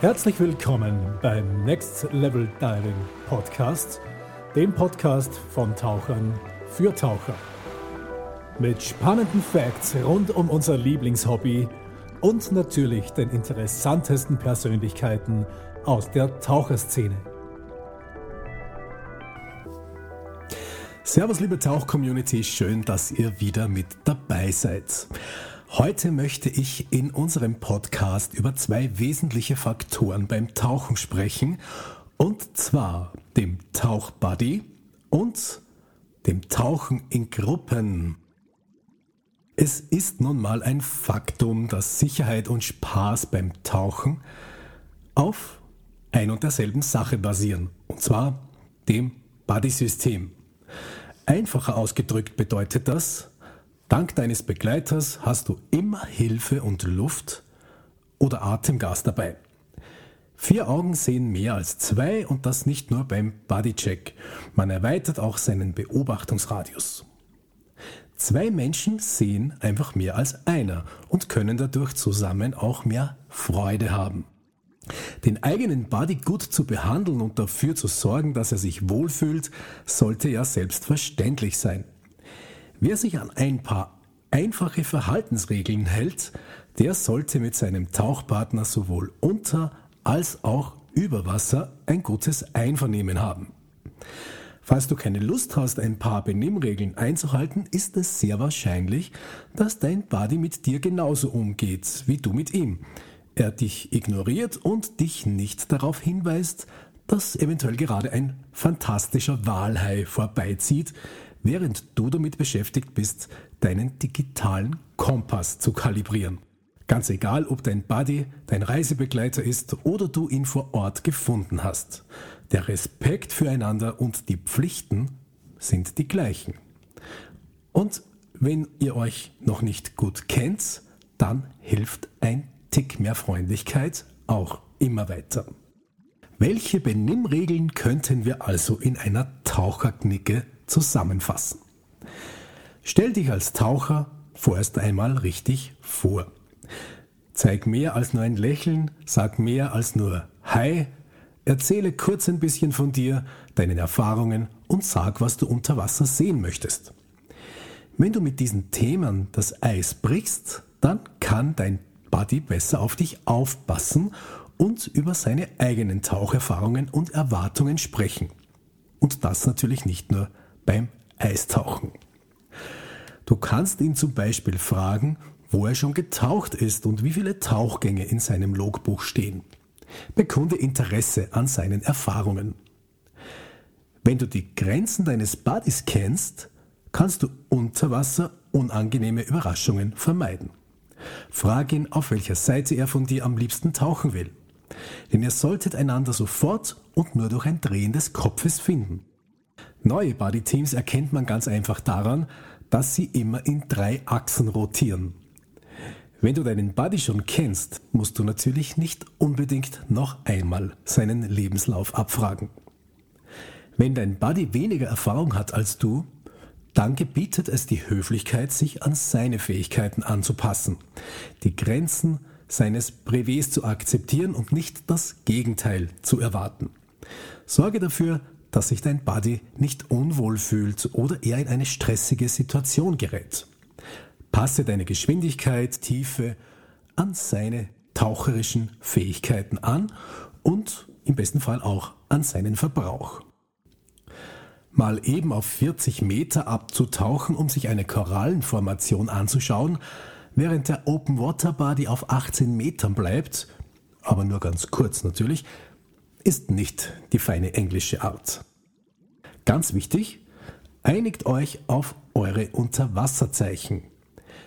Herzlich willkommen beim Next Level Diving Podcast, dem Podcast von Tauchern für Taucher. Mit spannenden Facts rund um unser Lieblingshobby und natürlich den interessantesten Persönlichkeiten aus der Taucherszene. Servus liebe Tauch-Community, schön, dass ihr wieder mit dabei seid. Heute möchte ich in unserem Podcast über zwei wesentliche Faktoren beim Tauchen sprechen. Und zwar dem Tauchbuddy und dem Tauchen in Gruppen. Es ist nun mal ein Faktum, dass Sicherheit und Spaß beim Tauchen auf ein und derselben Sache basieren. Und zwar dem Buddy-System. Einfacher ausgedrückt bedeutet das, Dank deines Begleiters hast du immer Hilfe und Luft oder Atemgas dabei. Vier Augen sehen mehr als zwei und das nicht nur beim Bodycheck. Man erweitert auch seinen Beobachtungsradius. Zwei Menschen sehen einfach mehr als einer und können dadurch zusammen auch mehr Freude haben. Den eigenen Body gut zu behandeln und dafür zu sorgen, dass er sich wohlfühlt, sollte ja selbstverständlich sein. Wer sich an ein paar einfache Verhaltensregeln hält, der sollte mit seinem Tauchpartner sowohl unter als auch über Wasser ein gutes Einvernehmen haben. Falls du keine Lust hast, ein paar Benimmregeln einzuhalten, ist es sehr wahrscheinlich, dass dein Buddy mit dir genauso umgeht wie du mit ihm. Er dich ignoriert und dich nicht darauf hinweist, dass eventuell gerade ein fantastischer Walhai vorbeizieht, während du damit beschäftigt bist, deinen digitalen Kompass zu kalibrieren. Ganz egal, ob dein Buddy dein Reisebegleiter ist oder du ihn vor Ort gefunden hast. Der Respekt füreinander und die Pflichten sind die gleichen. Und wenn ihr euch noch nicht gut kennt, dann hilft ein Tick mehr Freundlichkeit auch immer weiter. Welche Benimmregeln könnten wir also in einer Taucherknicke zusammenfassen. Stell dich als Taucher vorerst einmal richtig vor. Zeig mehr als nur ein Lächeln, sag mehr als nur Hi, erzähle kurz ein bisschen von dir, deinen Erfahrungen und sag, was du unter Wasser sehen möchtest. Wenn du mit diesen Themen das Eis brichst, dann kann dein Buddy besser auf dich aufpassen und über seine eigenen Taucherfahrungen und Erwartungen sprechen. Und das natürlich nicht nur beim Eistauchen. Du kannst ihn zum Beispiel fragen, wo er schon getaucht ist und wie viele Tauchgänge in seinem Logbuch stehen. Bekunde Interesse an seinen Erfahrungen. Wenn du die Grenzen deines Buddies kennst, kannst du unter Wasser unangenehme Überraschungen vermeiden. Frag ihn, auf welcher Seite er von dir am liebsten tauchen will. Denn ihr solltet einander sofort und nur durch ein Drehen des Kopfes finden. Neue Bodyteams erkennt man ganz einfach daran, dass sie immer in drei Achsen rotieren. Wenn du deinen Buddy schon kennst, musst du natürlich nicht unbedingt noch einmal seinen Lebenslauf abfragen. Wenn dein Buddy weniger Erfahrung hat als du, dann gebietet es die Höflichkeit, sich an seine Fähigkeiten anzupassen, die Grenzen seines Brevets zu akzeptieren und nicht das Gegenteil zu erwarten. Sorge dafür, dass sich dein Buddy nicht unwohl fühlt oder er in eine stressige Situation gerät. Passe deine Geschwindigkeit, Tiefe an seine taucherischen Fähigkeiten an und im besten Fall auch an seinen Verbrauch. Mal eben auf 40 Meter abzutauchen, um sich eine Korallenformation anzuschauen, während der Open Water Buddy auf 18 Metern bleibt, aber nur ganz kurz natürlich, ist nicht die feine englische Art. Ganz wichtig, einigt euch auf eure Unterwasserzeichen.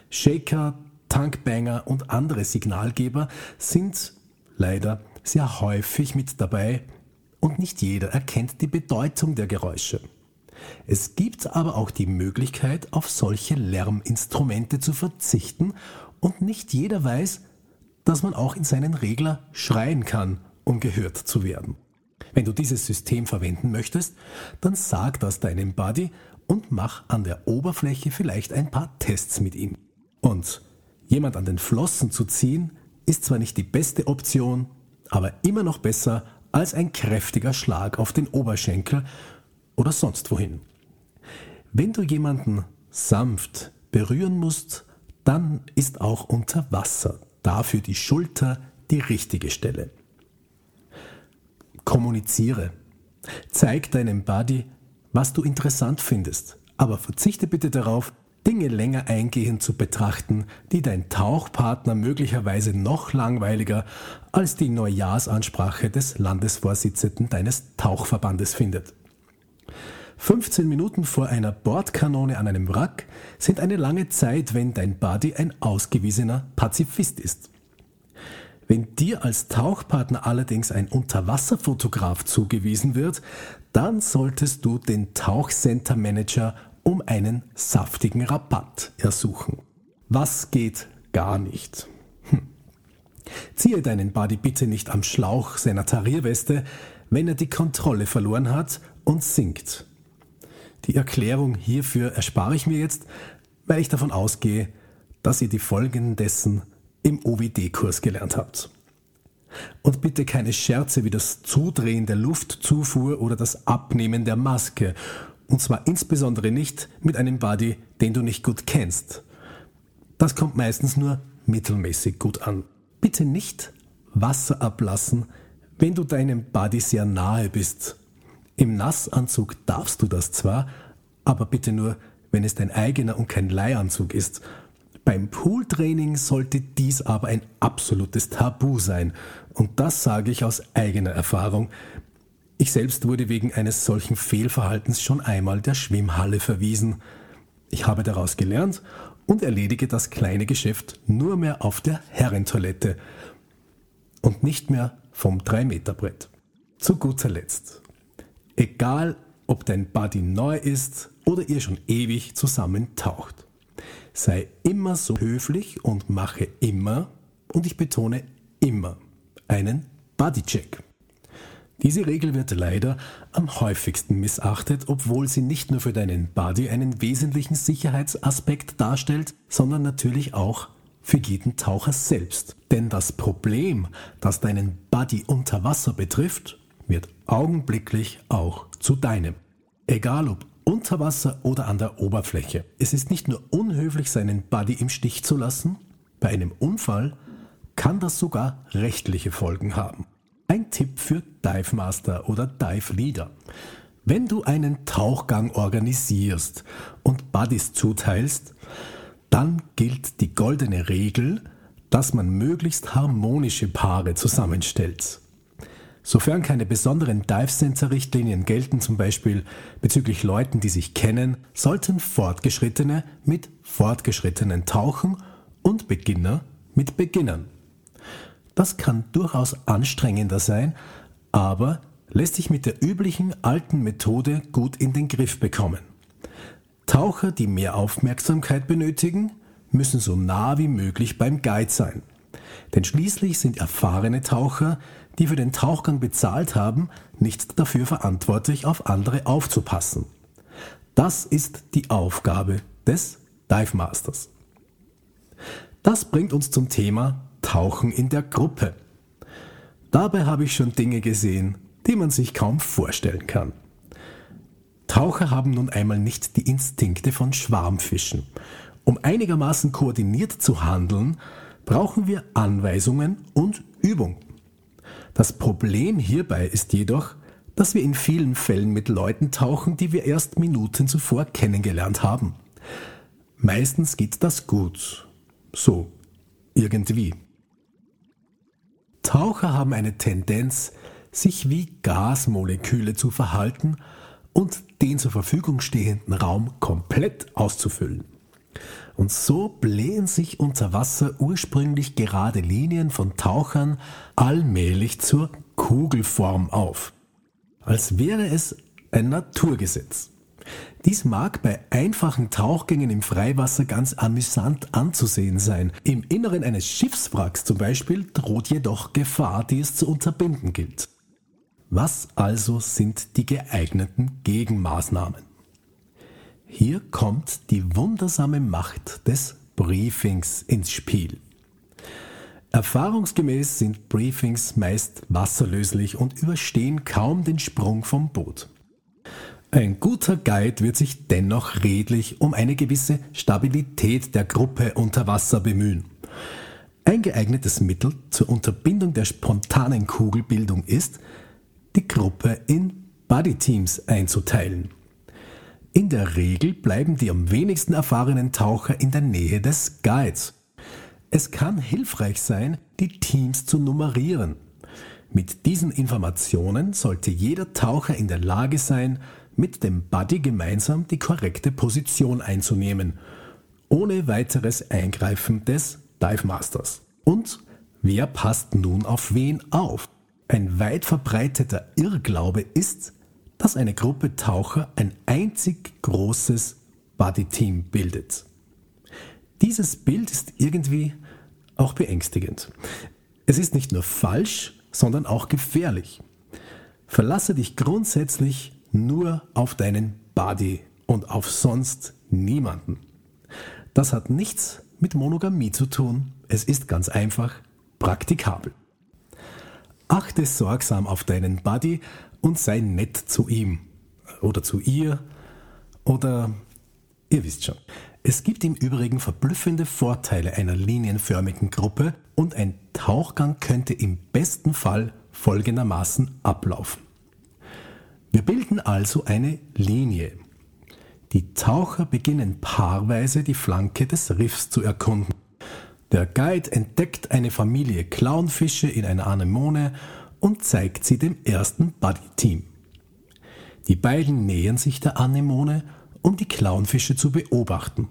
Shaker, Tankbanger und andere Signalgeber sind leider sehr häufig mit dabei und nicht jeder erkennt die Bedeutung der Geräusche. Es gibt aber auch die Möglichkeit, auf solche Lärminstrumente zu verzichten und nicht jeder weiß, dass man auch in seinen Regler schreien kann um gehört zu werden. Wenn du dieses System verwenden möchtest, dann sag das deinem Buddy und mach an der Oberfläche vielleicht ein paar Tests mit ihm. Und jemand an den Flossen zu ziehen, ist zwar nicht die beste Option, aber immer noch besser als ein kräftiger Schlag auf den Oberschenkel oder sonst wohin. Wenn du jemanden sanft berühren musst, dann ist auch unter Wasser dafür die Schulter die richtige Stelle. Kommuniziere. Zeig deinem Buddy, was du interessant findest, aber verzichte bitte darauf, Dinge länger eingehend zu betrachten, die dein Tauchpartner möglicherweise noch langweiliger als die Neujahrsansprache des Landesvorsitzenden deines Tauchverbandes findet. 15 Minuten vor einer Bordkanone an einem Wrack sind eine lange Zeit, wenn dein Buddy ein ausgewiesener Pazifist ist. Wenn dir als Tauchpartner allerdings ein Unterwasserfotograf zugewiesen wird, dann solltest du den Tauchcenter Manager um einen saftigen Rabatt ersuchen. Was geht gar nicht? Hm. Ziehe deinen Buddy bitte nicht am Schlauch seiner Tarierweste, wenn er die Kontrolle verloren hat und sinkt. Die Erklärung hierfür erspare ich mir jetzt, weil ich davon ausgehe, dass ihr die Folgen dessen im OWD-Kurs gelernt habt. Und bitte keine Scherze wie das Zudrehen der Luftzufuhr oder das Abnehmen der Maske. Und zwar insbesondere nicht mit einem Buddy, den du nicht gut kennst. Das kommt meistens nur mittelmäßig gut an. Bitte nicht Wasser ablassen, wenn du deinem Buddy sehr nahe bist im Nassanzug darfst du das zwar, aber bitte nur, wenn es dein eigener und kein Leihanzug ist. Beim Pooltraining sollte dies aber ein absolutes Tabu sein. Und das sage ich aus eigener Erfahrung. Ich selbst wurde wegen eines solchen Fehlverhaltens schon einmal der Schwimmhalle verwiesen. Ich habe daraus gelernt und erledige das kleine Geschäft nur mehr auf der Herrentoilette und nicht mehr vom 3-Meter-Brett. Zu guter Letzt Egal, ob dein Buddy neu ist oder ihr schon ewig zusammen taucht. Sei immer so höflich und mache immer, und ich betone immer, einen Buddy-Check. Diese Regel wird leider am häufigsten missachtet, obwohl sie nicht nur für deinen Buddy einen wesentlichen Sicherheitsaspekt darstellt, sondern natürlich auch für jeden Taucher selbst. Denn das Problem, das deinen Buddy unter Wasser betrifft, wird augenblicklich auch zu deinem. Egal ob unter Wasser oder an der Oberfläche. Es ist nicht nur unhöflich, seinen Buddy im Stich zu lassen, bei einem Unfall kann das sogar rechtliche Folgen haben. Ein Tipp für Dive Master oder Dive Leader. Wenn du einen Tauchgang organisierst und Buddies zuteilst, dann gilt die goldene Regel, dass man möglichst harmonische Paare zusammenstellt. Sofern keine besonderen Dive-Center-Richtlinien gelten, zum Beispiel bezüglich Leuten, die sich kennen, sollten Fortgeschrittene mit Fortgeschrittenen tauchen und Beginner mit Beginnern. Das kann durchaus anstrengender sein, aber lässt sich mit der üblichen alten Methode gut in den Griff bekommen. Taucher, die mehr Aufmerksamkeit benötigen, müssen so nah wie möglich beim Guide sein. Denn schließlich sind erfahrene Taucher die für den Tauchgang bezahlt haben, nicht dafür verantwortlich, auf andere aufzupassen. Das ist die Aufgabe des Dive Masters. Das bringt uns zum Thema Tauchen in der Gruppe. Dabei habe ich schon Dinge gesehen, die man sich kaum vorstellen kann. Taucher haben nun einmal nicht die Instinkte von Schwarmfischen. Um einigermaßen koordiniert zu handeln, brauchen wir Anweisungen und Übung. Das Problem hierbei ist jedoch, dass wir in vielen Fällen mit Leuten tauchen, die wir erst Minuten zuvor kennengelernt haben. Meistens geht das gut. So, irgendwie. Taucher haben eine Tendenz, sich wie Gasmoleküle zu verhalten und den zur Verfügung stehenden Raum komplett auszufüllen. Und so blähen sich unter Wasser ursprünglich gerade Linien von Tauchern allmählich zur Kugelform auf. Als wäre es ein Naturgesetz. Dies mag bei einfachen Tauchgängen im Freiwasser ganz amüsant anzusehen sein. Im Inneren eines Schiffswracks zum Beispiel droht jedoch Gefahr, die es zu unterbinden gilt. Was also sind die geeigneten Gegenmaßnahmen? Hier kommt die wundersame Macht des Briefings ins Spiel. Erfahrungsgemäß sind Briefings meist wasserlöslich und überstehen kaum den Sprung vom Boot. Ein guter Guide wird sich dennoch redlich um eine gewisse Stabilität der Gruppe unter Wasser bemühen. Ein geeignetes Mittel zur Unterbindung der spontanen Kugelbildung ist, die Gruppe in Buddy-Teams einzuteilen. In der Regel bleiben die am wenigsten erfahrenen Taucher in der Nähe des Guides. Es kann hilfreich sein, die Teams zu nummerieren. Mit diesen Informationen sollte jeder Taucher in der Lage sein, mit dem Buddy gemeinsam die korrekte Position einzunehmen, ohne weiteres Eingreifen des Dive Masters. Und wer passt nun auf wen auf? Ein weit verbreiteter Irrglaube ist, dass eine Gruppe Taucher ein einzig großes Buddy-Team bildet. Dieses Bild ist irgendwie auch beängstigend. Es ist nicht nur falsch, sondern auch gefährlich. Verlasse dich grundsätzlich nur auf deinen Buddy und auf sonst niemanden. Das hat nichts mit Monogamie zu tun. Es ist ganz einfach praktikabel. Achte sorgsam auf deinen Buddy und sei nett zu ihm oder zu ihr oder ihr wisst schon. Es gibt im Übrigen verblüffende Vorteile einer linienförmigen Gruppe und ein Tauchgang könnte im besten Fall folgendermaßen ablaufen. Wir bilden also eine Linie. Die Taucher beginnen paarweise die Flanke des Riffs zu erkunden. Der Guide entdeckt eine Familie Clownfische in einer Anemone und zeigt sie dem ersten Buddy-Team. Die beiden nähern sich der Anemone, um die Clownfische zu beobachten.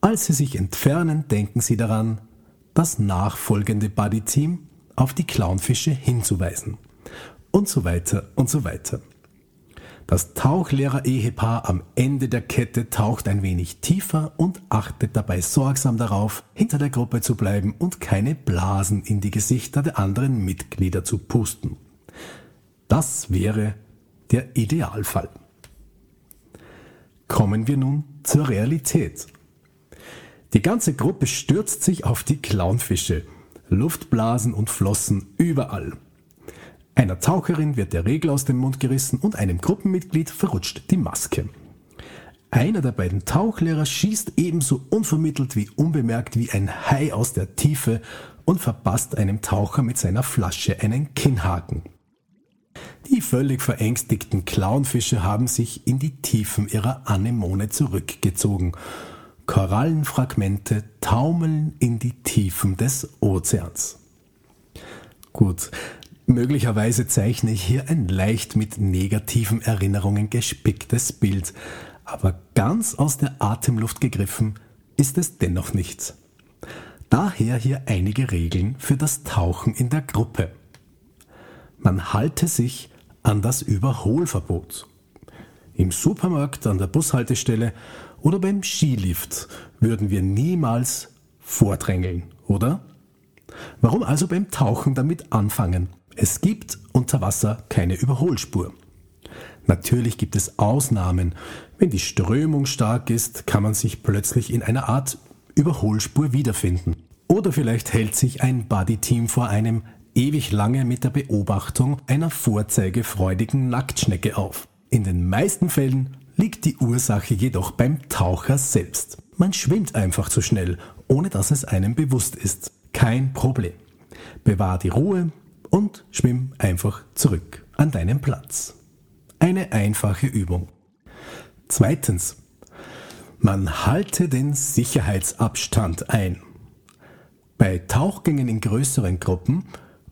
Als sie sich entfernen, denken sie daran, das nachfolgende Buddy-Team auf die Clownfische hinzuweisen. Und so weiter und so weiter. Das Tauchlehrer-Ehepaar am Ende der Kette taucht ein wenig tiefer und achtet dabei sorgsam darauf, hinter der Gruppe zu bleiben und keine Blasen in die Gesichter der anderen Mitglieder zu pusten. Das wäre der Idealfall. Kommen wir nun zur Realität. Die ganze Gruppe stürzt sich auf die Clownfische. Luftblasen und Flossen überall. Einer Taucherin wird der Regel aus dem Mund gerissen und einem Gruppenmitglied verrutscht die Maske. Einer der beiden Tauchlehrer schießt ebenso unvermittelt wie unbemerkt wie ein Hai aus der Tiefe und verpasst einem Taucher mit seiner Flasche einen Kinnhaken. Die völlig verängstigten Clownfische haben sich in die Tiefen ihrer Anemone zurückgezogen. Korallenfragmente taumeln in die Tiefen des Ozeans. Gut, Möglicherweise zeichne ich hier ein leicht mit negativen Erinnerungen gespicktes Bild, aber ganz aus der Atemluft gegriffen ist es dennoch nichts. Daher hier einige Regeln für das Tauchen in der Gruppe. Man halte sich an das Überholverbot. Im Supermarkt, an der Bushaltestelle oder beim Skilift würden wir niemals vordrängeln, oder? Warum also beim Tauchen damit anfangen? Es gibt unter Wasser keine Überholspur. Natürlich gibt es Ausnahmen. Wenn die Strömung stark ist, kann man sich plötzlich in einer Art Überholspur wiederfinden. Oder vielleicht hält sich ein Buddy-Team vor einem ewig lange mit der Beobachtung einer vorzeigefreudigen Nacktschnecke auf. In den meisten Fällen liegt die Ursache jedoch beim Taucher selbst. Man schwimmt einfach zu schnell, ohne dass es einem bewusst ist. Kein Problem. Bewahr die Ruhe, und schwimm einfach zurück an deinen Platz. Eine einfache Übung. Zweitens, man halte den Sicherheitsabstand ein. Bei Tauchgängen in größeren Gruppen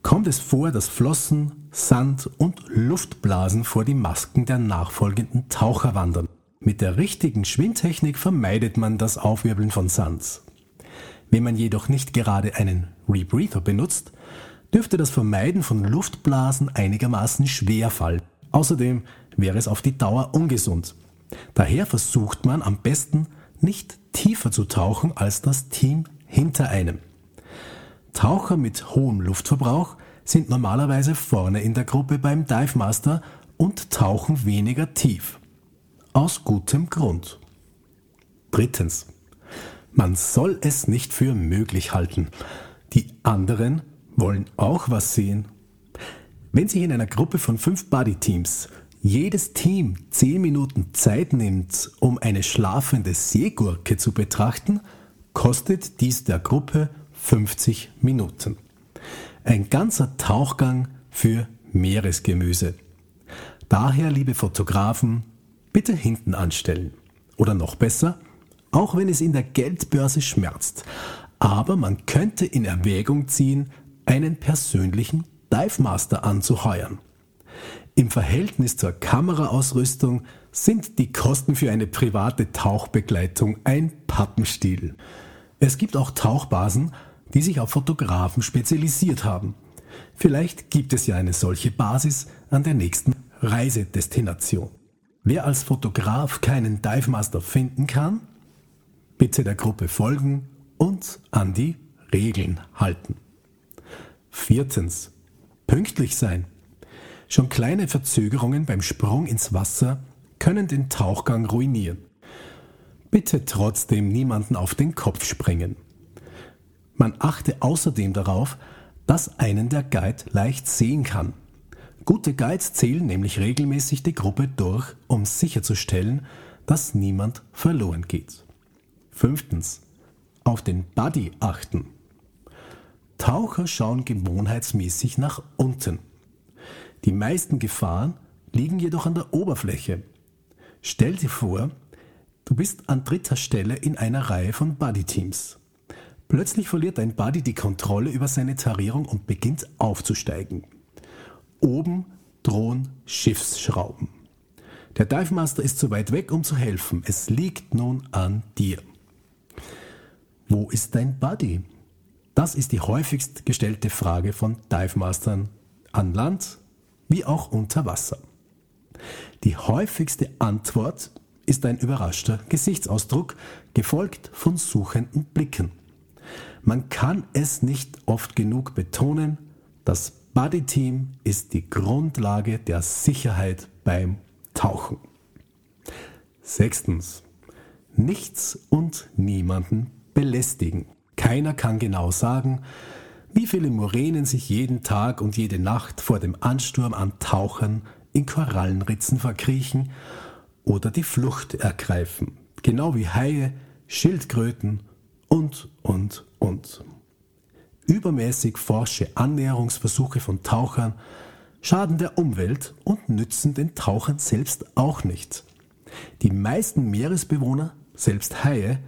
kommt es vor, dass Flossen, Sand und Luftblasen vor die Masken der nachfolgenden Taucher wandern. Mit der richtigen Schwimmtechnik vermeidet man das Aufwirbeln von Sand. Wenn man jedoch nicht gerade einen Rebreather benutzt, dürfte das Vermeiden von Luftblasen einigermaßen schwer fallen. Außerdem wäre es auf die Dauer ungesund. Daher versucht man am besten nicht tiefer zu tauchen als das Team hinter einem. Taucher mit hohem Luftverbrauch sind normalerweise vorne in der Gruppe beim Dive Master und tauchen weniger tief. Aus gutem Grund. Drittens. Man soll es nicht für möglich halten, Die anderen wollen auch was sehen. Wenn sich in einer Gruppe von fünf Buddy-Teams jedes Team zehn Minuten Zeit nimmt, um eine schlafende Seegurke zu betrachten, kostet dies der Gruppe 50 Minuten. Ein ganzer Tauchgang für Meeresgemüse. Daher, liebe Fotografen, bitte hinten anstellen. Oder noch besser, auch wenn es in der Geldbörse schmerzt. Aber man könnte in Erwägung ziehen, einen persönlichen Dive Master anzuheuern. Im Verhältnis zur Kameraausrüstung sind die Kosten für eine private Tauchbegleitung ein Pappenstiel. Es gibt auch Tauchbasen, die sich auf Fotografen spezialisiert haben. Vielleicht gibt es ja eine solche Basis an der nächsten Reisedestination. Wer als Fotograf keinen Dive Master finden kann, bitte der Gruppe folgen und an die Regeln halten. Viertens. Pünktlich sein. Schon kleine Verzögerungen beim Sprung ins Wasser können den Tauchgang ruinieren. Bitte trotzdem niemanden auf den Kopf springen. Man achte außerdem darauf, dass einen der Guide leicht sehen kann. Gute Guides zählen nämlich regelmäßig die Gruppe durch, um sicherzustellen, dass niemand verloren geht. Fünftens. Auf den Buddy achten. Taucher schauen gewohnheitsmäßig nach unten. Die meisten Gefahren liegen jedoch an der Oberfläche. Stell dir vor, du bist an dritter Stelle in einer Reihe von Buddy-Teams. Plötzlich verliert dein Buddy die Kontrolle über seine Tarierung und beginnt aufzusteigen. Oben drohen Schiffsschrauben. Der Dive Master ist zu weit weg, um zu helfen. Es liegt nun an dir. Wo ist dein Buddy? Das ist die häufigst gestellte Frage von Dive Mastern an Land wie auch unter Wasser. Die häufigste Antwort ist ein überraschter Gesichtsausdruck, gefolgt von suchenden Blicken. Man kann es nicht oft genug betonen, das Buddy Team ist die Grundlage der Sicherheit beim Tauchen. Sechstens. Nichts und niemanden belästigen. Keiner kann genau sagen, wie viele Muränen sich jeden Tag und jede Nacht vor dem Ansturm an Tauchern in Korallenritzen verkriechen oder die Flucht ergreifen, genau wie Haie, Schildkröten und, und, und. Übermäßig forsche Annäherungsversuche von Tauchern schaden der Umwelt und nützen den Tauchern selbst auch nicht. Die meisten Meeresbewohner, selbst Haie,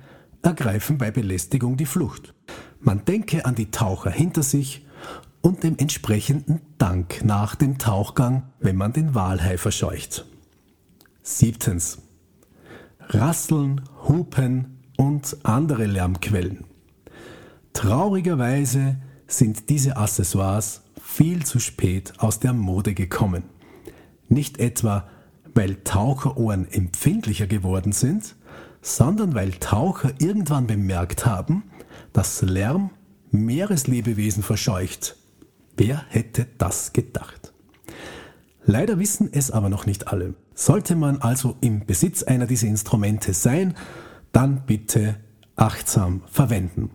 ergreifen bei Belästigung die Flucht. Man denke an die Taucher hinter sich und dem entsprechenden Dank nach dem Tauchgang, wenn man den Walhai verscheucht. Siebtens. Rasseln, Hupen und andere Lärmquellen. Traurigerweise sind diese Accessoires viel zu spät aus der Mode gekommen. Nicht etwa, weil Taucherohren empfindlicher geworden sind, sondern weil Taucher irgendwann bemerkt haben, dass Lärm Meereslebewesen verscheucht. Wer hätte das gedacht? Leider wissen es aber noch nicht alle. Sollte man also im Besitz einer dieser Instrumente sein, dann bitte achtsam verwenden.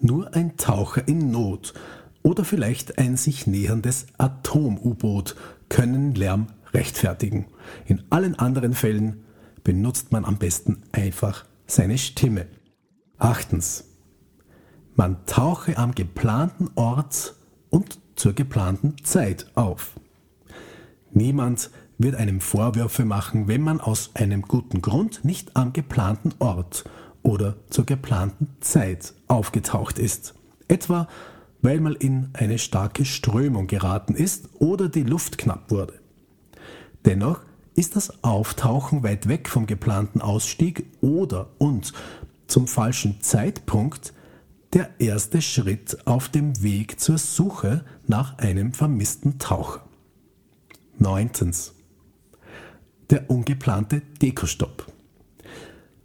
Nur ein Taucher in Not oder vielleicht ein sich näherndes Atom-U-Boot können Lärm rechtfertigen. In allen anderen Fällen benutzt man am besten einfach seine Stimme. Achtens. Man tauche am geplanten Ort und zur geplanten Zeit auf. Niemand wird einem Vorwürfe machen, wenn man aus einem guten Grund nicht am geplanten Ort oder zur geplanten Zeit aufgetaucht ist. Etwa weil man in eine starke Strömung geraten ist oder die Luft knapp wurde. Dennoch ist das Auftauchen weit weg vom geplanten Ausstieg oder und zum falschen Zeitpunkt der erste Schritt auf dem Weg zur Suche nach einem vermissten Taucher. Neuntens. Der ungeplante Dekostopp.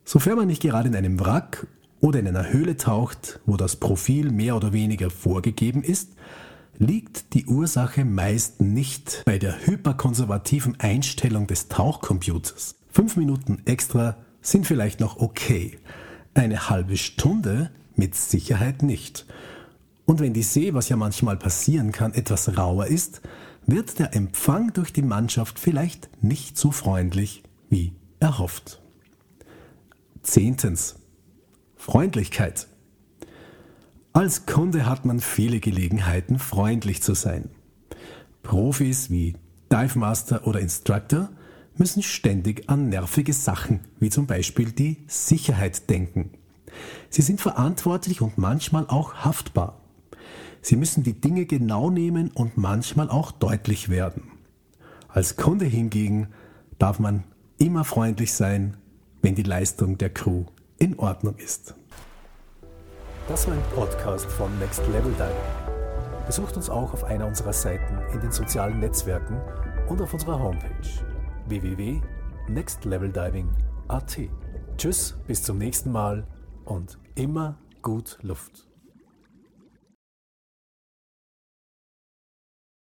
Sofern man nicht gerade in einem Wrack oder in einer Höhle taucht, wo das Profil mehr oder weniger vorgegeben ist, liegt die Ursache meist nicht bei der hyperkonservativen Einstellung des Tauchcomputers. Fünf Minuten extra sind vielleicht noch okay. Eine halbe Stunde mit Sicherheit nicht. Und wenn die See, was ja manchmal passieren kann, etwas rauer ist, wird der Empfang durch die Mannschaft vielleicht nicht so freundlich wie erhofft. Zehntens. Freundlichkeit. Als Kunde hat man viele Gelegenheiten, freundlich zu sein. Profis wie Dive Master oder Instructor müssen ständig an nervige Sachen, wie zum Beispiel die Sicherheit denken. Sie sind verantwortlich und manchmal auch haftbar. Sie müssen die Dinge genau nehmen und manchmal auch deutlich werden. Als Kunde hingegen darf man immer freundlich sein, wenn die Leistung der Crew in Ordnung ist. Das war ein Podcast von Next Level Diving. Besucht uns auch auf einer unserer Seiten in den sozialen Netzwerken und auf unserer Homepage www.nextleveldiving.at. Tschüss, bis zum nächsten Mal und immer gut Luft.